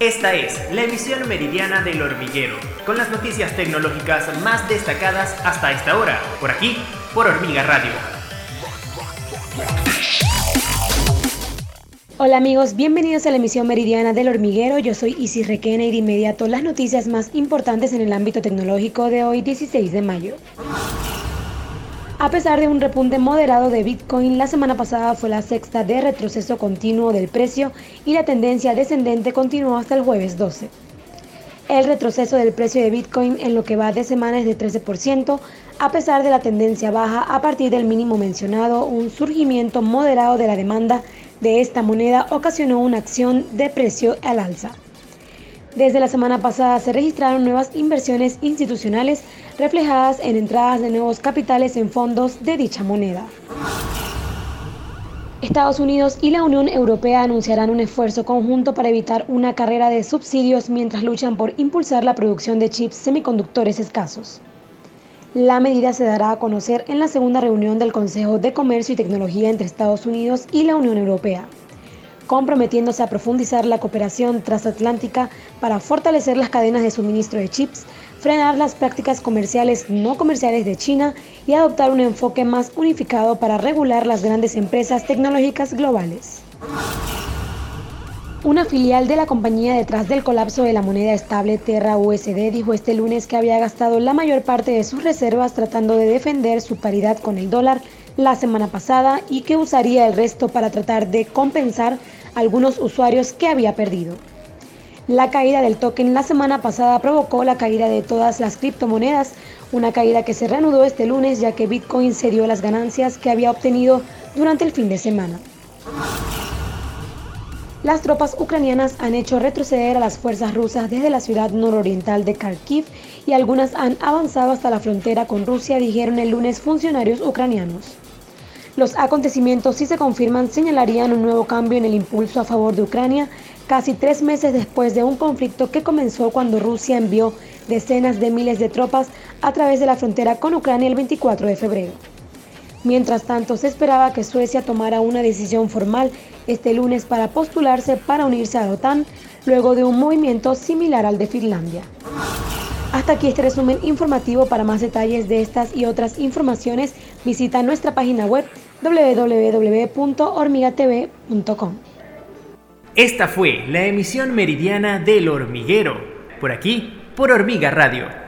Esta es la emisión meridiana del hormiguero, con las noticias tecnológicas más destacadas hasta esta hora, por aquí, por Hormiga Radio. Hola amigos, bienvenidos a la emisión meridiana del hormiguero. Yo soy Isis Requena y de inmediato las noticias más importantes en el ámbito tecnológico de hoy 16 de mayo. A pesar de un repunte moderado de Bitcoin, la semana pasada fue la sexta de retroceso continuo del precio y la tendencia descendente continuó hasta el jueves 12. El retroceso del precio de Bitcoin en lo que va de semana es de 13%, a pesar de la tendencia baja a partir del mínimo mencionado, un surgimiento moderado de la demanda de esta moneda ocasionó una acción de precio al alza. Desde la semana pasada se registraron nuevas inversiones institucionales reflejadas en entradas de nuevos capitales en fondos de dicha moneda. Estados Unidos y la Unión Europea anunciarán un esfuerzo conjunto para evitar una carrera de subsidios mientras luchan por impulsar la producción de chips semiconductores escasos. La medida se dará a conocer en la segunda reunión del Consejo de Comercio y Tecnología entre Estados Unidos y la Unión Europea comprometiéndose a profundizar la cooperación transatlántica para fortalecer las cadenas de suministro de chips, frenar las prácticas comerciales no comerciales de China y adoptar un enfoque más unificado para regular las grandes empresas tecnológicas globales. Una filial de la compañía detrás del colapso de la moneda estable Terra USD dijo este lunes que había gastado la mayor parte de sus reservas tratando de defender su paridad con el dólar la semana pasada y que usaría el resto para tratar de compensar algunos usuarios que había perdido. La caída del token la semana pasada provocó la caída de todas las criptomonedas, una caída que se reanudó este lunes ya que Bitcoin cedió las ganancias que había obtenido durante el fin de semana. Las tropas ucranianas han hecho retroceder a las fuerzas rusas desde la ciudad nororiental de Kharkiv y algunas han avanzado hasta la frontera con Rusia, dijeron el lunes funcionarios ucranianos. Los acontecimientos, si se confirman, señalarían un nuevo cambio en el impulso a favor de Ucrania, casi tres meses después de un conflicto que comenzó cuando Rusia envió decenas de miles de tropas a través de la frontera con Ucrania el 24 de febrero. Mientras tanto, se esperaba que Suecia tomara una decisión formal este lunes para postularse para unirse a la OTAN, luego de un movimiento similar al de Finlandia. Hasta aquí este resumen informativo. Para más detalles de estas y otras informaciones, visita nuestra página web www.hormigatv.com. Esta fue la emisión meridiana del hormiguero, por aquí, por Hormiga Radio